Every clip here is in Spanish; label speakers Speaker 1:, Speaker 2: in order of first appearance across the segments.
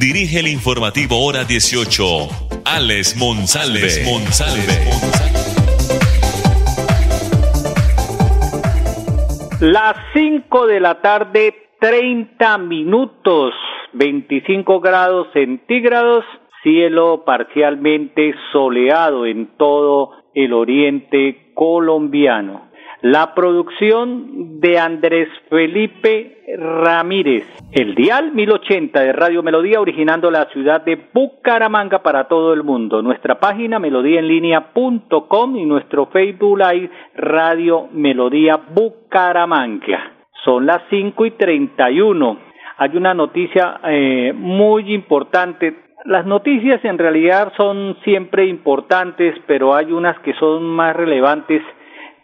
Speaker 1: dirige el informativo Hora 18, Alex Monsalve. Monsalve.
Speaker 2: Las 5 de la tarde, 30 minutos, 25 grados centígrados, cielo parcialmente soleado en todo el oriente colombiano. La producción de Andrés Felipe Ramírez. El dial 1080 de Radio Melodía originando la ciudad de Bucaramanga para todo el mundo. Nuestra página melodíaenlínea.com y nuestro Facebook Live Radio Melodía Bucaramanga. Son las 5 y 31. Hay una noticia eh, muy importante. Las noticias en realidad son siempre importantes, pero hay unas que son más relevantes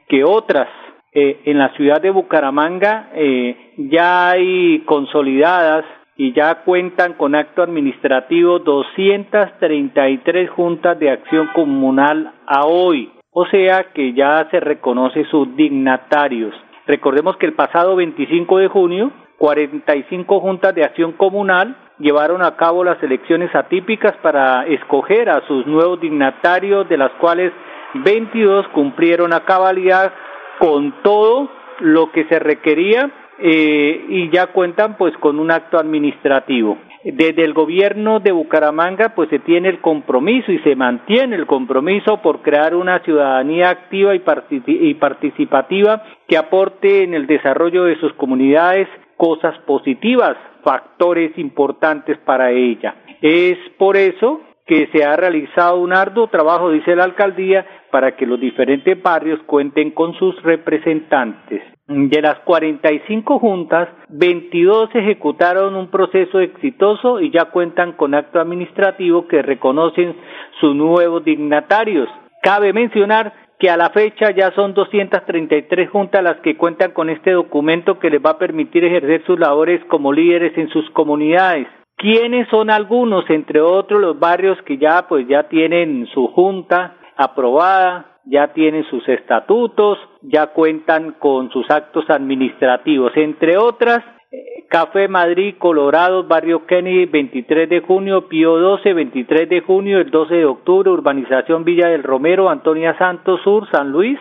Speaker 2: que otras. Eh, en la ciudad de Bucaramanga eh, ya hay consolidadas y ya cuentan con acto administrativo 233 juntas de acción comunal a hoy, o sea que ya se reconoce sus dignatarios. Recordemos que el pasado 25 de junio, 45 juntas de acción comunal llevaron a cabo las elecciones atípicas para escoger a sus nuevos dignatarios, de las cuales 22 cumplieron a cabalidad con todo lo que se requería eh, y ya cuentan pues con un acto administrativo. Desde el gobierno de Bucaramanga pues se tiene el compromiso y se mantiene el compromiso por crear una ciudadanía activa y, y participativa que aporte en el desarrollo de sus comunidades cosas positivas, factores importantes para ella. Es por eso que se ha realizado un arduo trabajo, dice la alcaldía, para que los diferentes barrios cuenten con sus representantes. De las 45 juntas, 22 ejecutaron un proceso exitoso y ya cuentan con acto administrativo que reconocen sus nuevos dignatarios. Cabe mencionar que a la fecha ya son 233 juntas las que cuentan con este documento que les va a permitir ejercer sus labores como líderes en sus comunidades. ¿Quiénes son algunos, entre otros, los barrios que ya pues ya tienen su junta aprobada, ya tienen sus estatutos, ya cuentan con sus actos administrativos, entre otras eh, Café Madrid, Colorado, Barrio Kennedy, 23 de junio, Pío 12, 23 de junio, el 12 de octubre, Urbanización Villa del Romero, Antonia Santos Sur, San Luis,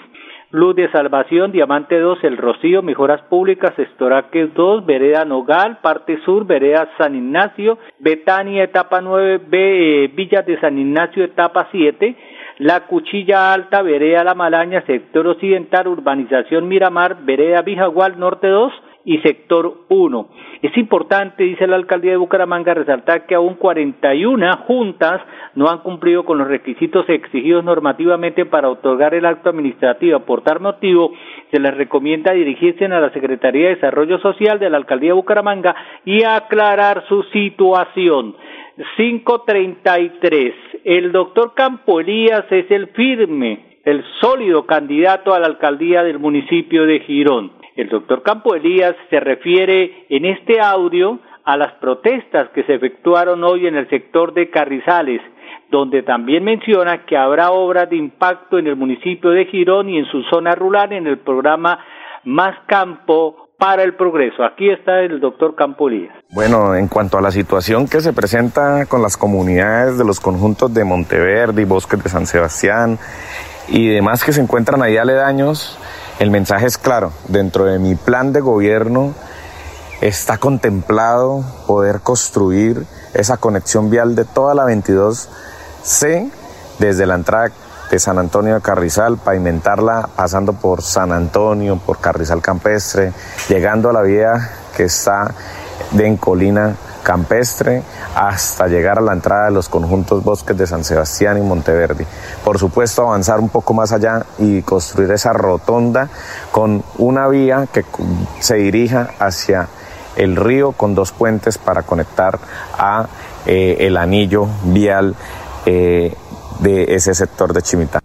Speaker 2: Luz de Salvación, Diamante 2, El Rocío, Mejoras Públicas, Estoraque 2, Vereda Nogal, Parte Sur, Vereda San Ignacio, Betania, etapa 9, B, eh, de San Ignacio, etapa 7, La Cuchilla Alta, Vereda La Malaña, Sector Occidental, Urbanización Miramar, Vereda Vijagual, Norte 2, y sector 1. Es importante, dice la alcaldía de Bucaramanga, resaltar que aún 41 juntas no han cumplido con los requisitos exigidos normativamente para otorgar el acto administrativo. Por tal motivo, se les recomienda dirigirse a la Secretaría de Desarrollo Social de la alcaldía de Bucaramanga y aclarar su situación. 533. El doctor Campo Elías es el firme, el sólido candidato a la alcaldía del municipio de Girón. El doctor Campo Elías se refiere en este audio a las protestas que se efectuaron hoy en el sector de Carrizales, donde también menciona que habrá obras de impacto en el municipio de Girón y en su zona rural en el programa Más Campo para el Progreso. Aquí está el doctor Campo Elías.
Speaker 3: Bueno, en cuanto a la situación que se presenta con las comunidades de los conjuntos de Monteverde y Bosques de San Sebastián y demás que se encuentran ahí aledaños, el mensaje es claro, dentro de mi plan de gobierno está contemplado poder construir esa conexión vial de toda la 22C desde la entrada de San Antonio de Carrizal, pavimentarla pasando por San Antonio, por Carrizal Campestre, llegando a la vía que está de en Colina campestre hasta llegar a la entrada de los conjuntos bosques de San Sebastián y Monteverdi. Por supuesto, avanzar un poco más allá y construir esa rotonda con una vía que se dirija hacia el río con dos puentes para conectar a eh, el anillo vial eh, de ese sector de Chimitá.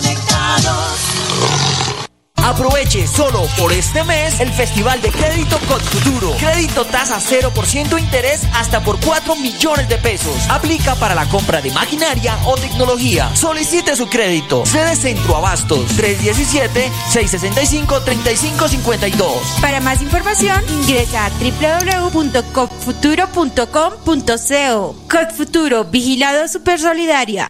Speaker 4: Aproveche solo por este mes el Festival de Crédito Futuro. Crédito tasa 0% interés hasta por 4 millones de pesos. Aplica para la compra de maquinaria o tecnología. Solicite su crédito. Sede Centro Abastos 317-665-3552.
Speaker 5: Para más información ingresa a www.copfuturo.com.co. Futuro, Vigilado Super Solidaria.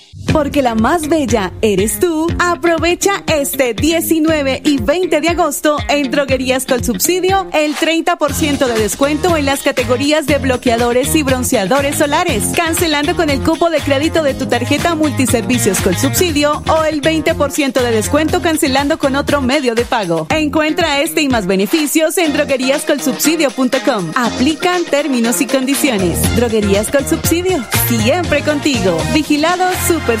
Speaker 6: Porque la más bella eres tú. Aprovecha este 19 y 20 de agosto en Droguerías con Subsidio el 30% de descuento en las categorías de bloqueadores y bronceadores solares, cancelando con el cupo de crédito de tu tarjeta multiservicios con subsidio o el 20% de descuento cancelando con otro medio de pago. Encuentra este y más beneficios en drogueríascolsubsidio.com. Aplican términos y condiciones. Droguerías con Subsidio, siempre contigo. Vigilado Super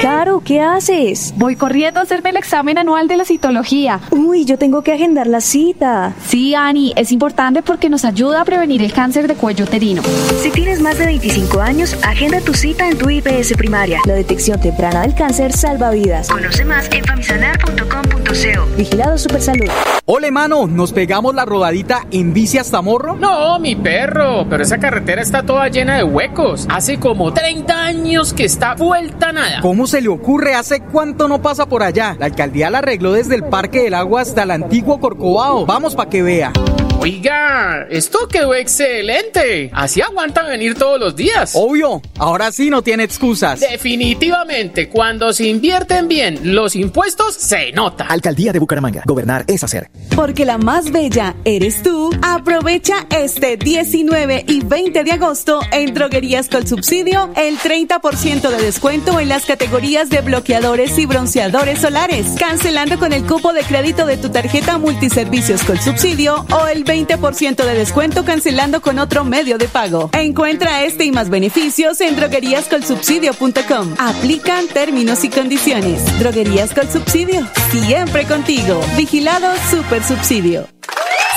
Speaker 7: Caro, ¿qué haces?
Speaker 8: Voy corriendo a hacerme el examen anual de la citología.
Speaker 7: Uy, yo tengo que agendar la cita.
Speaker 8: Sí, Ani, es importante porque nos ayuda a prevenir el cáncer de cuello uterino.
Speaker 7: Si tienes más de 25 años, agenda tu cita en tu IPS primaria. La detección temprana del cáncer salva vidas. Conoce más en famisanar.com.co. Vigilado Supersalud.
Speaker 9: Ole, mano, ¿nos pegamos la rodadita en bici hasta Morro?
Speaker 10: No, mi perro, pero esa carretera está toda llena de huecos. Hace como 30 años que está vuelta
Speaker 9: ¿Cómo se le ocurre? ¿Hace cuánto no pasa por allá? La alcaldía la arregló desde el Parque del Agua hasta el antiguo Corcovado. Vamos para que vea.
Speaker 10: Oiga, esto quedó excelente. Así aguanta venir todos los días.
Speaker 9: Obvio, ahora sí no tiene excusas.
Speaker 10: Definitivamente, cuando se invierten bien los impuestos, se nota.
Speaker 11: Alcaldía de Bucaramanga, gobernar es hacer.
Speaker 6: Porque la más bella eres tú. Aprovecha este 19 y 20 de agosto en Droguerías con Subsidio el 30% de descuento en las categorías de bloqueadores y bronceadores solares, cancelando con el cupo de crédito de tu tarjeta multiservicios con subsidio o el 20% de descuento cancelando con otro medio de pago. Encuentra este y más beneficios en drogueríascolsubsidio.com. Aplican términos y condiciones. Droguerías con subsidio, siempre contigo. Vigilado Super Subsidio.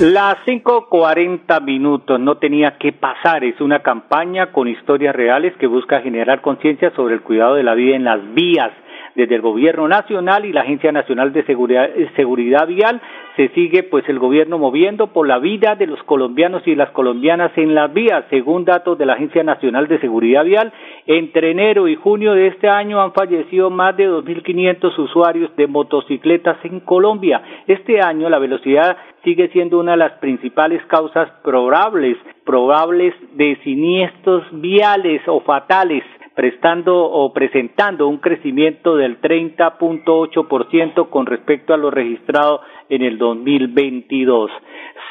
Speaker 2: Las 5.40 minutos no tenía que pasar. Es una campaña con historias reales que busca generar conciencia sobre el cuidado de la vida en las vías desde el Gobierno Nacional y la Agencia Nacional de Seguridad, Seguridad Vial se sigue pues el gobierno moviendo por la vida de los colombianos y las colombianas en las vías. Según datos de la Agencia Nacional de Seguridad Vial, entre enero y junio de este año han fallecido más de 2.500 usuarios de motocicletas en Colombia. Este año la velocidad sigue siendo una de las principales causas probables, probables de siniestros viales o fatales prestando o presentando un crecimiento del 30.8% con respecto a lo registrado en el 2022.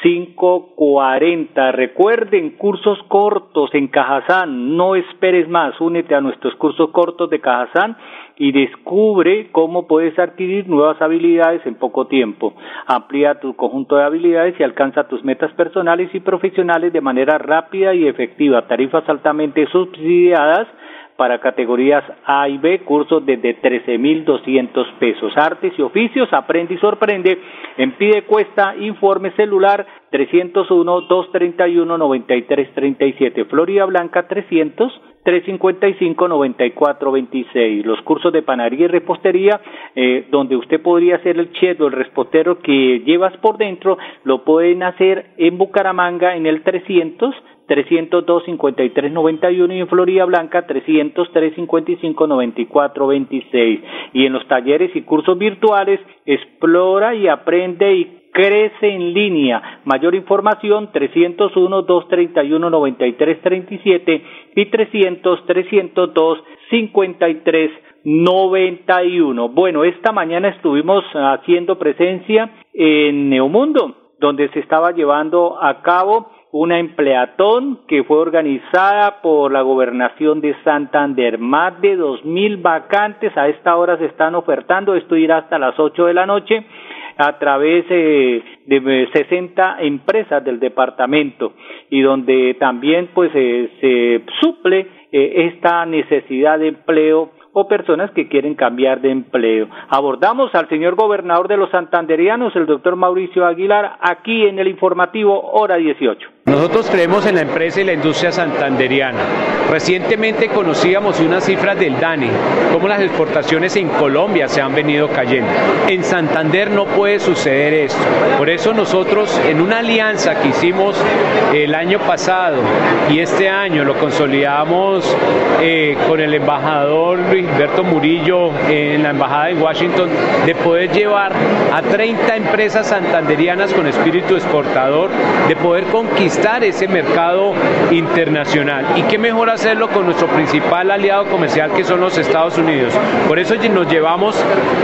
Speaker 2: 540. Recuerden, cursos cortos en Cajazán. No esperes más. Únete a nuestros cursos cortos de Cajazán y descubre cómo puedes adquirir nuevas habilidades en poco tiempo. Amplía tu conjunto de habilidades y alcanza tus metas personales y profesionales de manera rápida y efectiva. Tarifas altamente subsidiadas para categorías A y B, cursos desde 13.200 pesos. Artes y oficios, aprende y sorprende. En pide cuesta, informe celular 301-231-9337. Florida Blanca 300. 355-9426. Los cursos de panadería y repostería, eh, donde usted podría hacer el chedo, el respotero que llevas por dentro, lo pueden hacer en Bucaramanga en el 300 302 5391 y en Florida Blanca 303 55 94 26 y en los talleres y cursos virtuales explora y aprende y crece en línea. Mayor información 301 231 93 37 y 300 302 53 91. Bueno, esta mañana estuvimos haciendo presencia en Neomundo, donde se estaba llevando a cabo una empleatón que fue organizada por la gobernación de Santander. Más de dos mil vacantes a esta hora se están ofertando. Esto irá hasta las ocho de la noche a través eh, de 60 empresas del departamento y donde también pues eh, se suple eh, esta necesidad de empleo o personas que quieren cambiar de empleo. Abordamos al señor gobernador de los santanderianos, el doctor Mauricio Aguilar, aquí en el informativo Hora 18.
Speaker 12: Nosotros creemos en la empresa y la industria santanderiana. Recientemente conocíamos unas cifras del DANE, cómo las exportaciones en Colombia se han venido cayendo. En Santander no puede suceder esto. Por eso nosotros en una alianza que hicimos el año pasado y este año lo consolidamos eh, con el embajador Luis Murillo en la embajada en Washington, de poder llevar a 30 empresas santanderianas con espíritu exportador, de poder ese mercado internacional. Y qué mejor hacerlo con nuestro principal aliado comercial que son los Estados Unidos. Por eso nos llevamos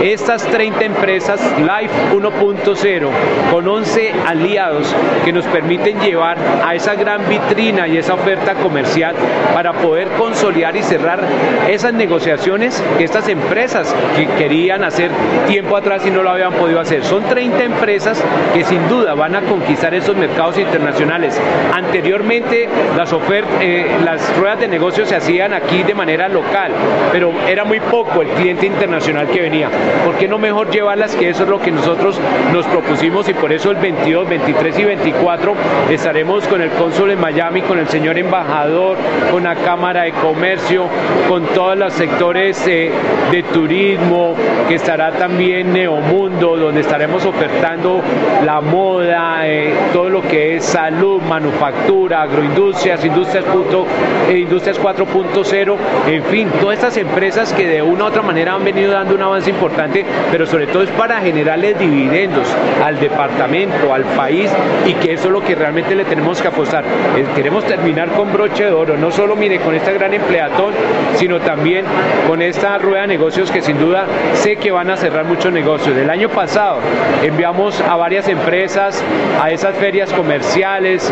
Speaker 12: estas 30 empresas Life 1.0 con 11 aliados que nos permiten llevar a esa gran vitrina y esa oferta comercial para poder consolidar y cerrar esas negociaciones estas empresas que querían hacer tiempo atrás y no lo habían podido hacer. Son 30 empresas que sin duda van a conquistar esos mercados internacionales Anteriormente las ofertas, eh, las ruedas de negocio se hacían aquí de manera local, pero era muy poco el cliente internacional que venía. ¿Por qué no mejor llevarlas? Que eso es lo que nosotros nos propusimos y por eso el 22, 23 y 24 estaremos con el cónsul en Miami, con el señor embajador, con la Cámara de Comercio, con todos los sectores eh, de turismo, que estará también Neomundo, donde estaremos ofertando la moda, eh, todo lo que es salud, manufactura, agroindustrias, industrias, punto, eh, industrias 4.0, en fin, todas estas empresas que de una u otra manera han venido dando un avance importante, pero sobre todo es para generarles dividendos al departamento, al país y que eso es lo que realmente le tenemos que apostar. Eh, queremos terminar con broche de oro, no solo mire con esta gran empleatón, sino también con esta rueda de negocios que sin duda sé que van a cerrar muchos negocios. El año pasado enviamos a varias empresas a esas ferias comerciales,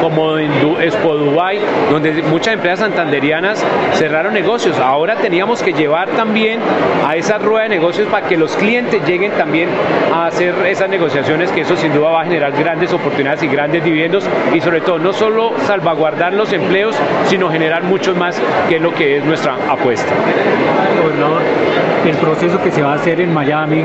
Speaker 12: como en Expo Dubai, donde muchas empresas santanderianas cerraron negocios. Ahora teníamos que llevar también a esa rueda de negocios para que los clientes lleguen también a hacer esas negociaciones, que eso sin duda va a generar grandes oportunidades y grandes dividendos y sobre todo no solo salvaguardar los empleos, sino generar muchos más, que es lo que es nuestra apuesta.
Speaker 13: El proceso que se va a hacer en Miami,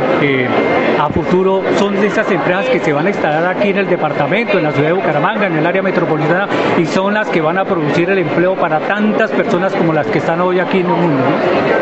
Speaker 14: a futuro son de esas empresas que se van a instalar aquí en el departamento, en la ciudad de Bucaramanga, en el área metropolitana, y son las que van a producir el empleo para tantas personas como las que están hoy aquí en el mundo.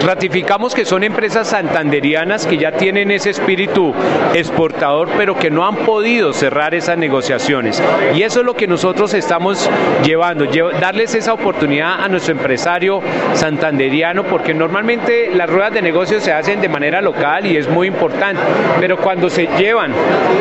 Speaker 12: Ratificamos que son empresas santanderianas que ya tienen ese espíritu exportador, pero que no han podido cerrar esas negociaciones. Y eso es lo que nosotros estamos llevando, darles esa oportunidad a nuestro empresario santanderiano, porque normalmente las ruedas de negocios se hacen de manera local y es muy importante, pero cuando se llevan,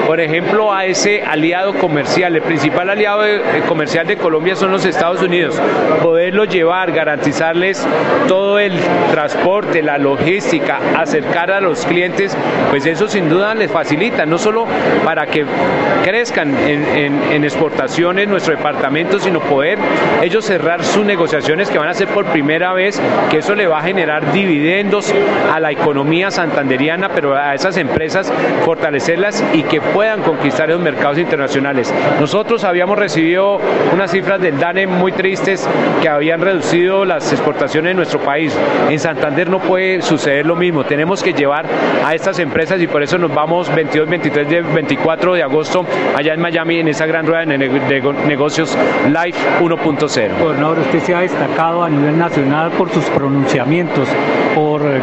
Speaker 12: por ejemplo, a ese aliado comercial, el principal aliado eh, comercial de Colombia son los Estados Unidos, poderlo llevar, garantizarles todo el transporte, la logística, acercar a los clientes, pues eso sin duda les facilita, no solo para que crezcan en, exportaciones nuestro departamento, sino poder ellos cerrar sus negociaciones que van a ser por primera vez, que eso le va a generar dividendos a la economía santanderiana, pero a esas empresas fortalecerlas y que puedan conquistar los mercados internacionales. Nosotros habíamos recibido unas cifras del DANE muy tristes que habían reducido las exportaciones en nuestro país. En Santander no puede suceder lo mismo. Tenemos que llevar a estas empresas y por eso nos vamos 22, 23, 24 de agosto allá en Miami en esa gran rueda de, negocios Life 1.0.
Speaker 14: Gobernador, usted se ha destacado a nivel nacional por sus pronunciamientos, por eh,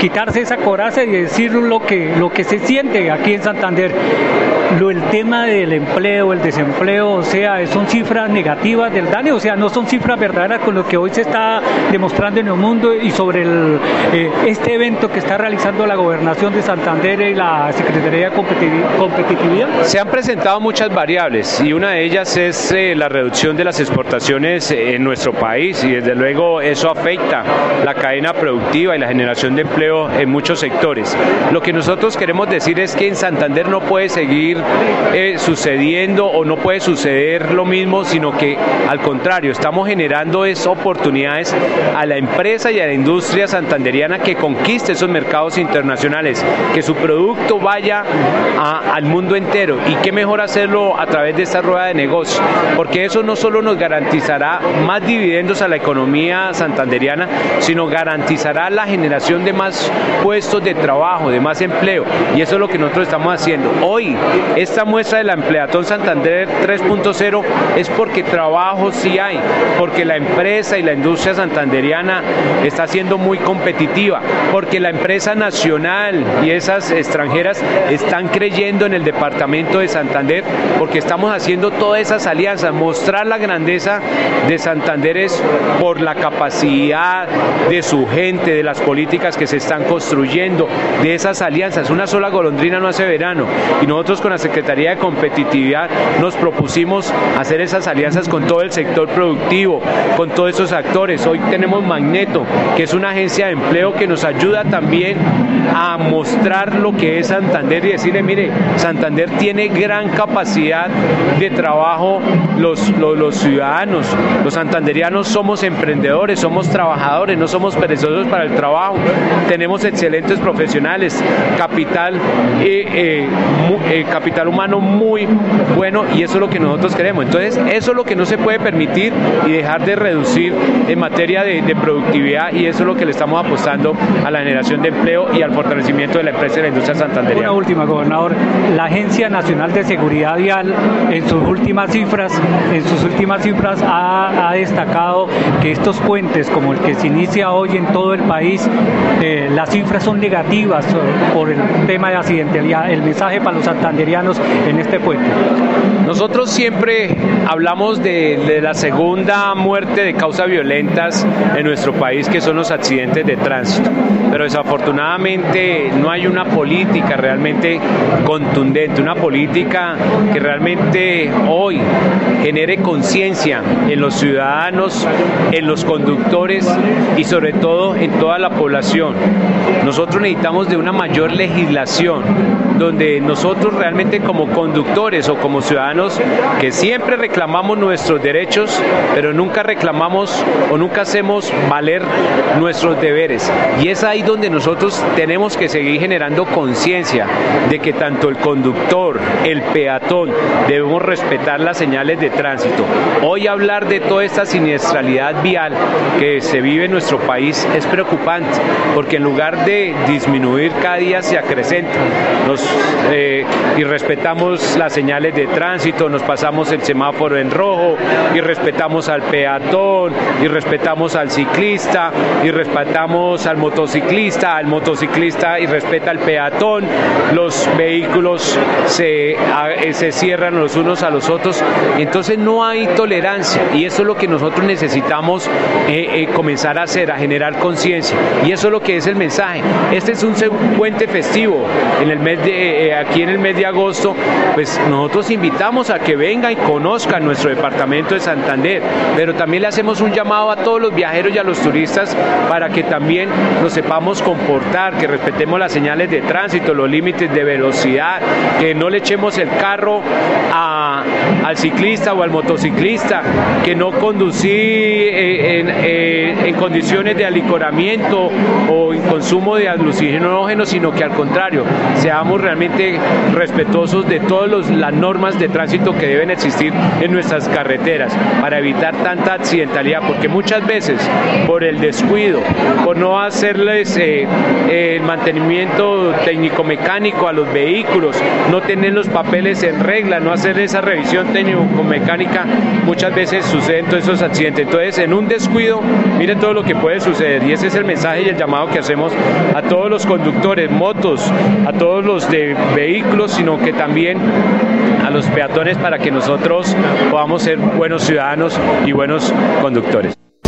Speaker 14: quitarse esa coraza y decir lo que, lo que se siente aquí en Santander. Lo, el tema del empleo, el desempleo, o sea, son cifras negativas del DANE, o sea, no son cifras verdaderas con lo que hoy se está demostrando en el mundo y sobre el, eh, este evento que está realizando la gobernación de Santander y la Secretaría de Competitividad.
Speaker 12: Se han presentado muchas variables y una de ellas es eh, la reducción de las exportaciones en nuestro país y desde luego eso afecta la cadena productiva y la generación de empleo en muchos sectores. Lo que nosotros queremos decir es que en Santander no puede seguir eh, sucediendo o no puede suceder lo mismo, sino que al contrario, estamos generando es oportunidades a la empresa y a la industria santanderiana que conquiste esos mercados internacionales, que su producto vaya al mundo entero y qué mejor hacerlo a través de esta rueda de negocio, porque eso no solo nos garantizará más dividendos a la economía santanderiana, sino garantizará la generación de más puestos de trabajo, de más empleo, y eso es lo que nosotros estamos haciendo. Hoy, esta muestra de la Empleatón Santander 3.0 es porque trabajo sí hay, porque la empresa y la industria santanderiana está siendo muy competitiva, porque la empresa nacional y esas extranjeras están creyendo en el departamento de Santander, porque estamos haciendo todas esas alianzas, mostrar la grandeza de Santander es por la capacidad de su gente, de las políticas que se están construyendo, de esas alianzas. Una sola golondrina no hace verano y nosotros con la Secretaría de Competitividad nos propusimos hacer esas alianzas con todo el sector productivo, con todos esos actores. Hoy tenemos Magneto, que es una agencia de empleo que nos ayuda también a mostrar lo que es Santander y decirle, mire, Santander tiene gran capacidad de trabajo, los, los, ciudadanos, los santanderianos somos emprendedores, somos trabajadores, no somos perezosos para el trabajo, tenemos excelentes profesionales, capital, eh, eh, eh, capital humano muy bueno y eso es lo que nosotros queremos. Entonces, eso es lo que no se puede permitir y dejar de reducir en materia de, productividad y eso es lo que le estamos apostando a la generación de empleo y al fortalecimiento de la empresa y la industria santanderiana.
Speaker 14: Una última, gobernador. La Agencia Nacional de Seguridad Vial en sus últimas cifras, en sus últimas cifras ha, destacado que estos puentes, como el que se inicia hoy en todo el país, eh, las cifras son negativas por el tema de El mensaje para los santanderianos en este puente.
Speaker 12: Nosotros siempre hablamos de, de la segunda muerte de causas violentas en nuestro país, que son los accidentes de tránsito. Pero desafortunadamente no hay una política realmente contundente, una política que realmente hoy genere conciencia en los ciudadanos, en los conductores y sobre todo en toda la población. Nosotros necesitamos de una mayor legislación donde nosotros realmente como conductores o como ciudadanos que siempre reclamamos nuestros derechos, pero nunca reclamamos o nunca hacemos valer nuestros deberes. Y es ahí donde nosotros tenemos que seguir generando conciencia de que tanto el conductor, el peatón, debemos respetar las señales de tránsito. Hoy hablar de toda esta siniestralidad vial que se vive en nuestro país es preocupante, porque en lugar de disminuir cada día se acrecenta. Nos, eh, y respetamos las señales de tránsito, nos pasamos el semáforo en rojo y respetamos al peatón y respetamos al ciclista y respetamos al motociclista, al motociclista y respeta al peatón, los vehículos se, eh, se cierran los unos a los otros, entonces no hay tolerancia y eso es lo que nosotros necesitamos eh, comenzar a hacer, a generar conciencia. Y eso es lo que es el mensaje. Este es un puente festivo en el mes de, eh, aquí en el mes de agosto, pues nosotros invitamos a que vengan y conozcan nuestro departamento de Santander, pero también le hacemos un llamado a todos los viajeros y a los turistas para que también nos sepamos comportar, que respetemos las señales de tránsito, los límites de velocidad, que no le echemos el carro al ciclista o al motociclista, que no conducir eh, en, eh, en condiciones de alicoramiento o en consumo de alucinógenos, sino que al contrario, seamos realmente respetuosos de todas las normas de tránsito que deben existir en nuestras carreteras para evitar tanta accidentalidad, porque muchas veces por el descuido, por no hacerles eh, mantenimiento técnico-mecánico a los vehículos, no tener los papeles en regla, no hacer esa revisión técnico-mecánica, muchas veces suceden todos esos accidentes. Entonces, en un descuido, miren todo lo que puede suceder y ese es el mensaje y el llamado que hacemos a todos los conductores, motos, a todos los de vehículos, sino que también a los peatones para que nosotros podamos ser buenos ciudadanos y buenos conductores.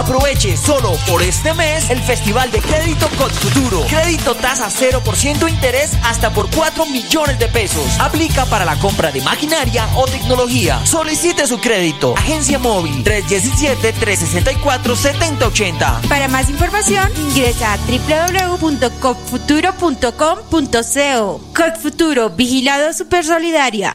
Speaker 4: Aproveche solo por este mes el Festival de Crédito Futuro. Crédito tasa 0% interés hasta por 4 millones de pesos. Aplica para la compra de maquinaria o tecnología. Solicite su crédito. Agencia móvil 317-364-7080.
Speaker 5: Para más información, ingresa a www.copfuturo.com.co. Copfuturo, Vigilado Super Solidaria.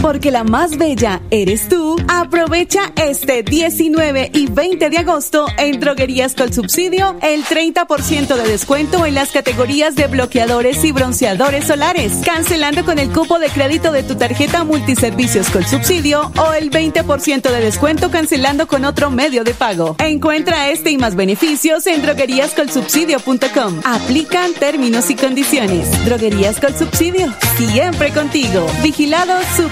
Speaker 6: Porque la más bella eres tú, aprovecha este 19 y 20 de agosto en Droguerías con Subsidio el 30% de descuento en las categorías de bloqueadores y bronceadores solares, cancelando con el cupo de crédito de tu tarjeta multiservicios con subsidio o el 20% de descuento cancelando con otro medio de pago. Encuentra este y más beneficios en drogueríascolsubsidio.com. Aplican términos y condiciones. Droguerías con Subsidio, siempre contigo. Vigilado Super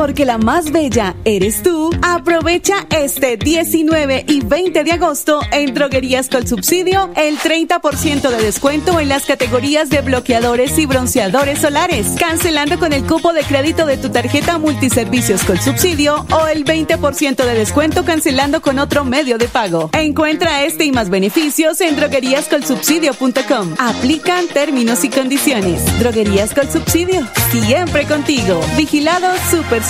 Speaker 6: Porque la más bella eres tú. Aprovecha este 19 y 20 de agosto en Droguerías con Subsidio el 30% de descuento en las categorías de bloqueadores y bronceadores solares, cancelando con el cupo de crédito de tu tarjeta Multiservicios con Subsidio o el 20% de descuento cancelando con otro medio de pago. Encuentra este y más beneficios en drogueríascolsubsidio.com. Aplican términos y condiciones. Droguerías con Subsidio, siempre contigo. Vigilado Super